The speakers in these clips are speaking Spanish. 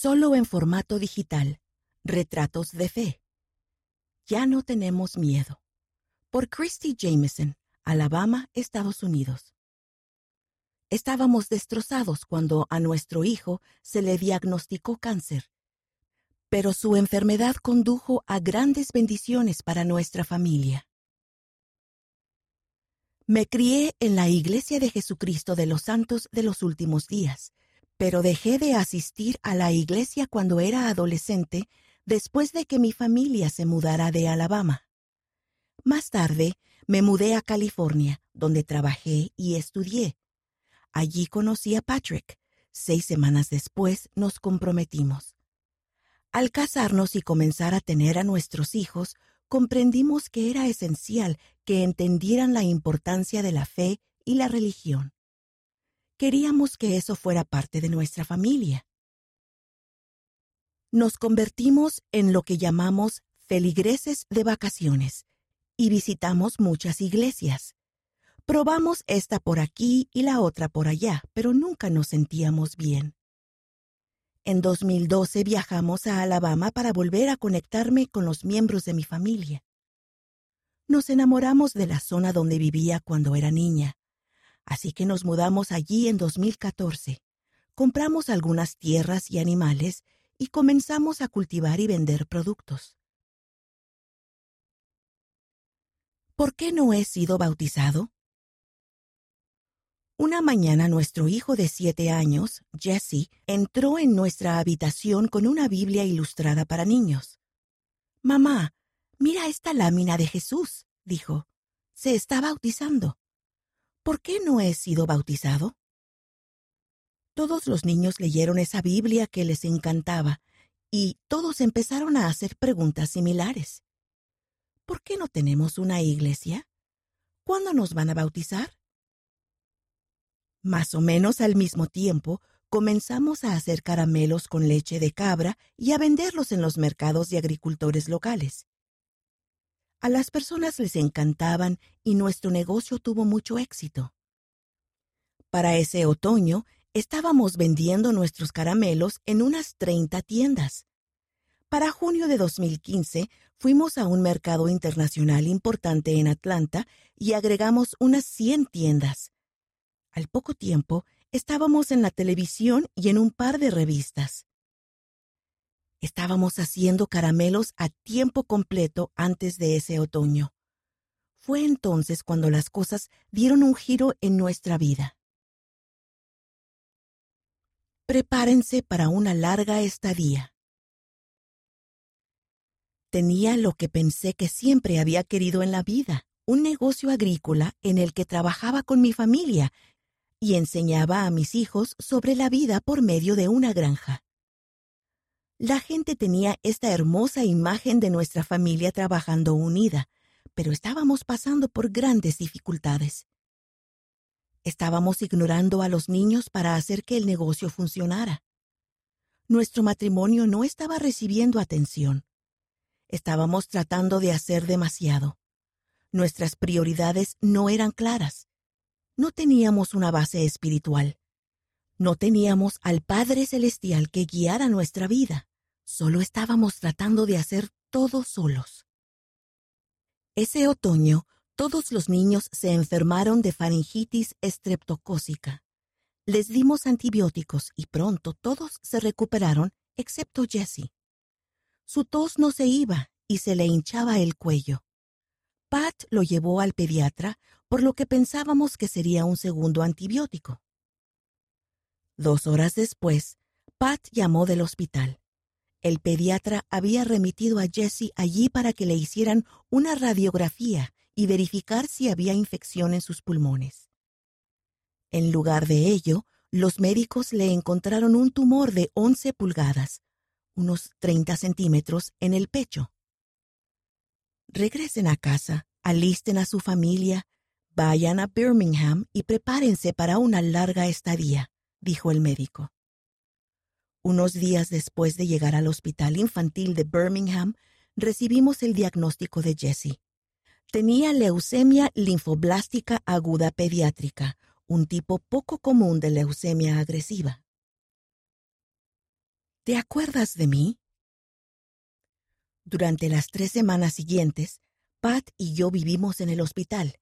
solo en formato digital, Retratos de Fe. Ya no tenemos miedo. Por Christy Jameson, Alabama, Estados Unidos. Estábamos destrozados cuando a nuestro hijo se le diagnosticó cáncer, pero su enfermedad condujo a grandes bendiciones para nuestra familia. Me crié en la Iglesia de Jesucristo de los Santos de los Últimos Días, pero dejé de asistir a la iglesia cuando era adolescente después de que mi familia se mudara de Alabama. Más tarde, me mudé a California, donde trabajé y estudié. Allí conocí a Patrick. Seis semanas después nos comprometimos. Al casarnos y comenzar a tener a nuestros hijos, comprendimos que era esencial que entendieran la importancia de la fe y la religión. Queríamos que eso fuera parte de nuestra familia. Nos convertimos en lo que llamamos feligreses de vacaciones y visitamos muchas iglesias. Probamos esta por aquí y la otra por allá, pero nunca nos sentíamos bien. En 2012 viajamos a Alabama para volver a conectarme con los miembros de mi familia. Nos enamoramos de la zona donde vivía cuando era niña, así que nos mudamos allí en 2014. Compramos algunas tierras y animales y comenzamos a cultivar y vender productos. ¿Por qué no he sido bautizado? Una mañana nuestro hijo de siete años, Jesse, entró en nuestra habitación con una Biblia ilustrada para niños. Mamá, mira esta lámina de Jesús, dijo. Se está bautizando. ¿Por qué no he sido bautizado? Todos los niños leyeron esa Biblia que les encantaba y todos empezaron a hacer preguntas similares. ¿Por qué no tenemos una iglesia? ¿Cuándo nos van a bautizar? Más o menos al mismo tiempo, comenzamos a hacer caramelos con leche de cabra y a venderlos en los mercados de agricultores locales. A las personas les encantaban y nuestro negocio tuvo mucho éxito. Para ese otoño estábamos vendiendo nuestros caramelos en unas 30 tiendas. Para junio de 2015 fuimos a un mercado internacional importante en Atlanta y agregamos unas 100 tiendas. Al poco tiempo, estábamos en la televisión y en un par de revistas. Estábamos haciendo caramelos a tiempo completo antes de ese otoño. Fue entonces cuando las cosas dieron un giro en nuestra vida. Prepárense para una larga estadía. Tenía lo que pensé que siempre había querido en la vida, un negocio agrícola en el que trabajaba con mi familia y enseñaba a mis hijos sobre la vida por medio de una granja. La gente tenía esta hermosa imagen de nuestra familia trabajando unida, pero estábamos pasando por grandes dificultades. Estábamos ignorando a los niños para hacer que el negocio funcionara. Nuestro matrimonio no estaba recibiendo atención. Estábamos tratando de hacer demasiado. Nuestras prioridades no eran claras no teníamos una base espiritual. No teníamos al Padre Celestial que guiara nuestra vida. Solo estábamos tratando de hacer todo solos. Ese otoño, todos los niños se enfermaron de faringitis estreptocócica. Les dimos antibióticos y pronto todos se recuperaron excepto Jessie. Su tos no se iba y se le hinchaba el cuello. Pat lo llevó al pediatra, por lo que pensábamos que sería un segundo antibiótico. Dos horas después, Pat llamó del hospital. El pediatra había remitido a Jesse allí para que le hicieran una radiografía y verificar si había infección en sus pulmones. En lugar de ello, los médicos le encontraron un tumor de 11 pulgadas, unos 30 centímetros, en el pecho. Regresen a casa, alisten a su familia, vayan a Birmingham y prepárense para una larga estadía, dijo el médico. Unos días después de llegar al Hospital Infantil de Birmingham, recibimos el diagnóstico de Jessie. Tenía leucemia linfoblástica aguda pediátrica, un tipo poco común de leucemia agresiva. ¿Te acuerdas de mí? Durante las tres semanas siguientes, Pat y yo vivimos en el hospital.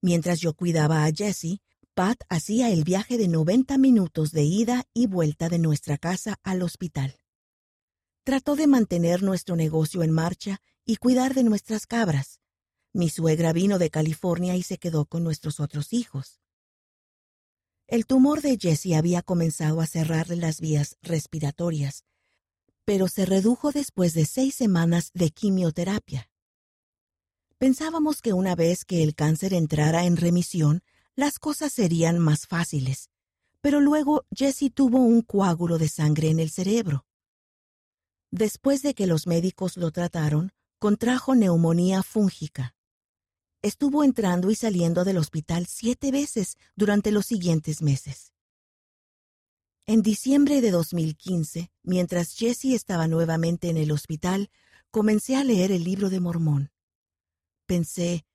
Mientras yo cuidaba a Jessie, Pat hacía el viaje de 90 minutos de ida y vuelta de nuestra casa al hospital. Trató de mantener nuestro negocio en marcha y cuidar de nuestras cabras. Mi suegra vino de California y se quedó con nuestros otros hijos. El tumor de Jessie había comenzado a cerrarle las vías respiratorias, pero se redujo después de seis semanas de quimioterapia. Pensábamos que una vez que el cáncer entrara en remisión, las cosas serían más fáciles, pero luego Jessie tuvo un coágulo de sangre en el cerebro. Después de que los médicos lo trataron, contrajo neumonía fúngica. Estuvo entrando y saliendo del hospital siete veces durante los siguientes meses. En diciembre de 2015, mientras Jessie estaba nuevamente en el hospital, comencé a leer el libro de Mormón. Pensé,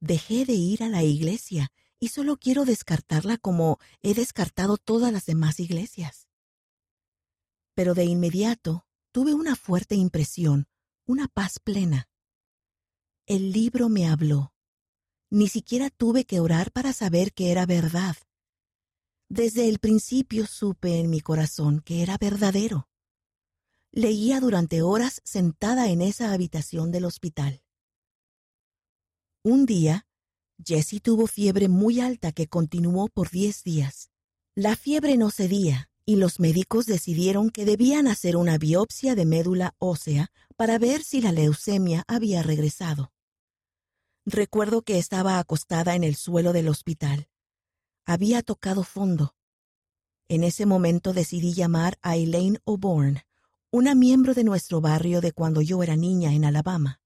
dejé de ir a la iglesia y solo quiero descartarla como he descartado todas las demás iglesias. Pero de inmediato tuve una fuerte impresión, una paz plena. El libro me habló. Ni siquiera tuve que orar para saber que era verdad. Desde el principio supe en mi corazón que era verdadero. Leía durante horas sentada en esa habitación del hospital. Un día, Jessie tuvo fiebre muy alta que continuó por diez días. La fiebre no cedía y los médicos decidieron que debían hacer una biopsia de médula ósea para ver si la leucemia había regresado. Recuerdo que estaba acostada en el suelo del hospital. Había tocado fondo. En ese momento decidí llamar a Elaine O'Born, una miembro de nuestro barrio de cuando yo era niña en Alabama.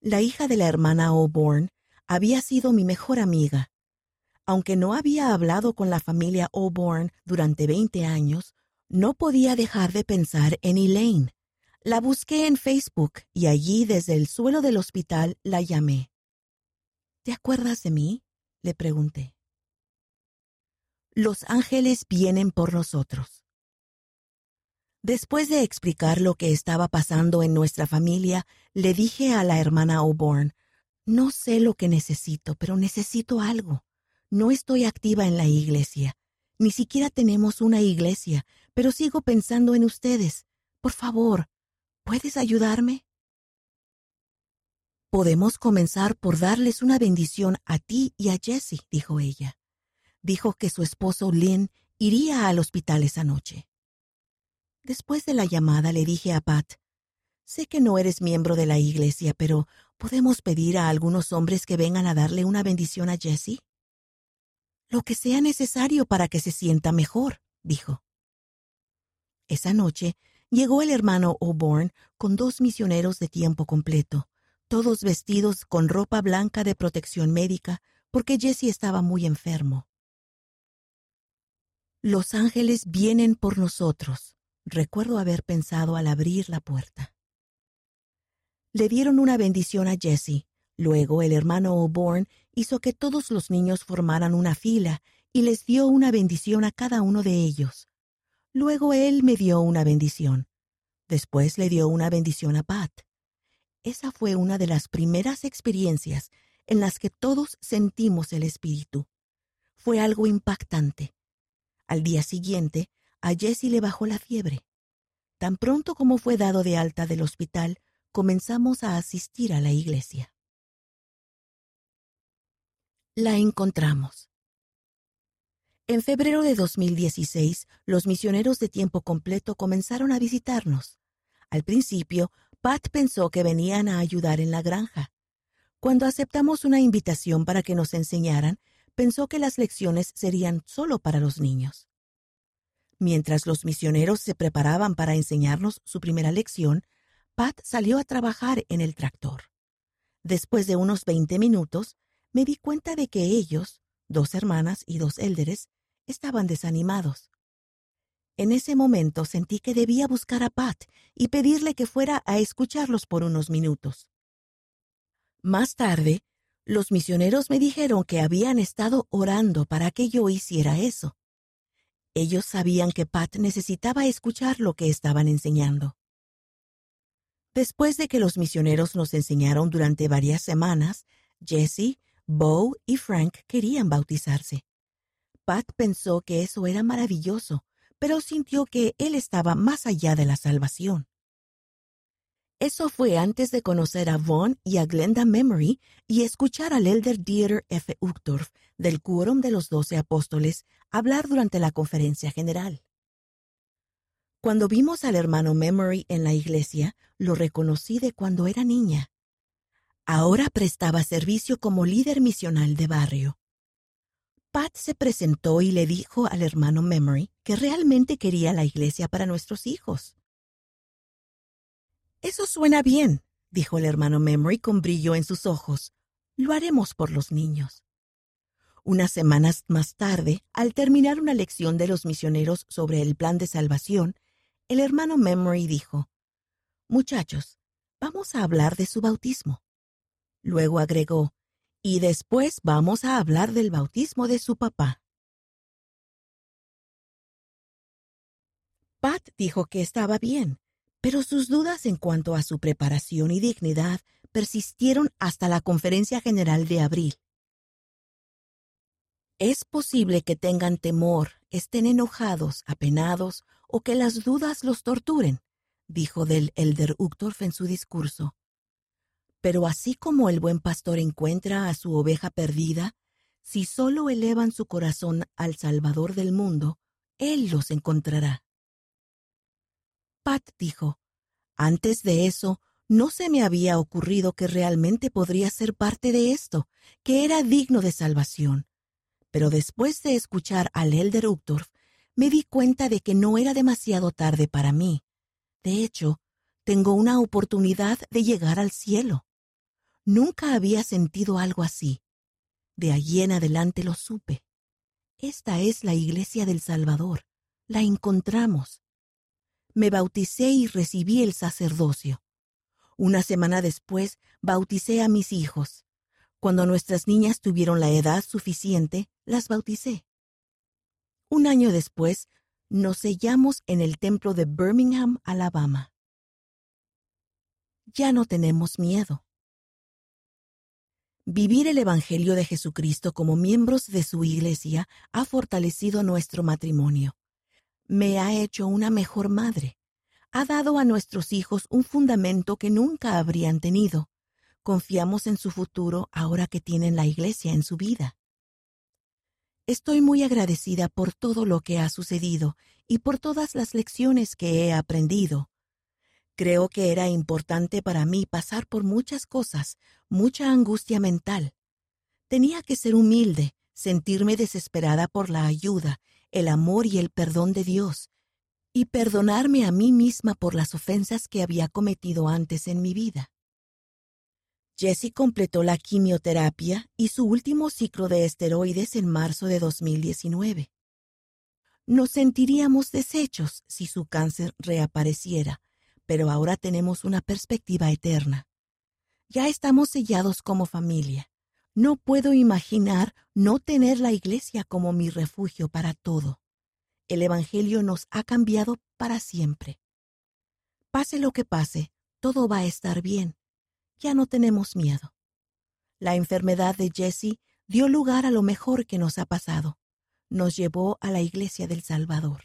La hija de la hermana O'Born había sido mi mejor amiga aunque no había hablado con la familia O'Born durante 20 años, no podía dejar de pensar en Elaine. La busqué en Facebook y allí desde el suelo del hospital la llamé. ¿Te acuerdas de mí? le pregunté. Los ángeles vienen por nosotros. Después de explicar lo que estaba pasando en nuestra familia, le dije a la hermana O'Born, no sé lo que necesito, pero necesito algo. No estoy activa en la iglesia. Ni siquiera tenemos una iglesia, pero sigo pensando en ustedes. Por favor, ¿puedes ayudarme? Podemos comenzar por darles una bendición a ti y a Jessie, dijo ella. Dijo que su esposo Lynn iría al hospital esa noche. Después de la llamada le dije a Pat, sé que no eres miembro de la iglesia, pero ¿podemos pedir a algunos hombres que vengan a darle una bendición a Jessie? Lo que sea necesario para que se sienta mejor, dijo. Esa noche llegó el hermano O'Born con dos misioneros de tiempo completo, todos vestidos con ropa blanca de protección médica porque Jesse estaba muy enfermo. Los ángeles vienen por nosotros, recuerdo haber pensado al abrir la puerta. Le dieron una bendición a Jesse, Luego el hermano O'Born hizo que todos los niños formaran una fila y les dio una bendición a cada uno de ellos. Luego él me dio una bendición. Después le dio una bendición a Pat. Esa fue una de las primeras experiencias en las que todos sentimos el Espíritu. Fue algo impactante. Al día siguiente, a Jesse le bajó la fiebre. Tan pronto como fue dado de alta del hospital, comenzamos a asistir a la iglesia la encontramos. En febrero de 2016, los misioneros de tiempo completo comenzaron a visitarnos. Al principio, Pat pensó que venían a ayudar en la granja. Cuando aceptamos una invitación para que nos enseñaran, pensó que las lecciones serían solo para los niños. Mientras los misioneros se preparaban para enseñarnos su primera lección, Pat salió a trabajar en el tractor. Después de unos 20 minutos, me di cuenta de que ellos, dos hermanas y dos élderes, estaban desanimados. En ese momento sentí que debía buscar a Pat y pedirle que fuera a escucharlos por unos minutos. Más tarde, los misioneros me dijeron que habían estado orando para que yo hiciera eso. Ellos sabían que Pat necesitaba escuchar lo que estaban enseñando. Después de que los misioneros nos enseñaron durante varias semanas, Jesse, Bo y Frank querían bautizarse. Pat pensó que eso era maravilloso, pero sintió que él estaba más allá de la salvación. Eso fue antes de conocer a Vaughn y a Glenda Memory y escuchar al elder Dieter F. Uchtdorf del Quórum de los Doce Apóstoles hablar durante la conferencia general. Cuando vimos al hermano Memory en la iglesia, lo reconocí de cuando era niña. Ahora prestaba servicio como líder misional de barrio. Pat se presentó y le dijo al hermano Memory que realmente quería la iglesia para nuestros hijos. Eso suena bien, dijo el hermano Memory con brillo en sus ojos. Lo haremos por los niños. Unas semanas más tarde, al terminar una lección de los misioneros sobre el plan de salvación, el hermano Memory dijo, Muchachos, vamos a hablar de su bautismo. Luego agregó, y después vamos a hablar del bautismo de su papá. Pat dijo que estaba bien, pero sus dudas en cuanto a su preparación y dignidad persistieron hasta la conferencia general de abril. Es posible que tengan temor, estén enojados, apenados o que las dudas los torturen, dijo del elder Uchtdorf en su discurso. Pero así como el buen pastor encuentra a su oveja perdida, si solo elevan su corazón al Salvador del mundo, Él los encontrará. Pat dijo, antes de eso, no se me había ocurrido que realmente podría ser parte de esto, que era digno de salvación. Pero después de escuchar al elder Uchtdorf, me di cuenta de que no era demasiado tarde para mí. De hecho, tengo una oportunidad de llegar al cielo. Nunca había sentido algo así. De allí en adelante lo supe. Esta es la iglesia del Salvador. La encontramos. Me bauticé y recibí el sacerdocio. Una semana después bauticé a mis hijos. Cuando nuestras niñas tuvieron la edad suficiente, las bauticé. Un año después, nos sellamos en el templo de Birmingham, Alabama. Ya no tenemos miedo. Vivir el Evangelio de Jesucristo como miembros de su Iglesia ha fortalecido nuestro matrimonio. Me ha hecho una mejor madre. Ha dado a nuestros hijos un fundamento que nunca habrían tenido. Confiamos en su futuro ahora que tienen la Iglesia en su vida. Estoy muy agradecida por todo lo que ha sucedido y por todas las lecciones que he aprendido. Creo que era importante para mí pasar por muchas cosas, mucha angustia mental. Tenía que ser humilde, sentirme desesperada por la ayuda, el amor y el perdón de Dios, y perdonarme a mí misma por las ofensas que había cometido antes en mi vida. Jessie completó la quimioterapia y su último ciclo de esteroides en marzo de 2019. Nos sentiríamos deshechos si su cáncer reapareciera, pero ahora tenemos una perspectiva eterna. Ya estamos sellados como familia. No puedo imaginar no tener la iglesia como mi refugio para todo. El Evangelio nos ha cambiado para siempre. Pase lo que pase, todo va a estar bien ya no tenemos miedo. La enfermedad de Jesse dio lugar a lo mejor que nos ha pasado. Nos llevó a la iglesia del Salvador.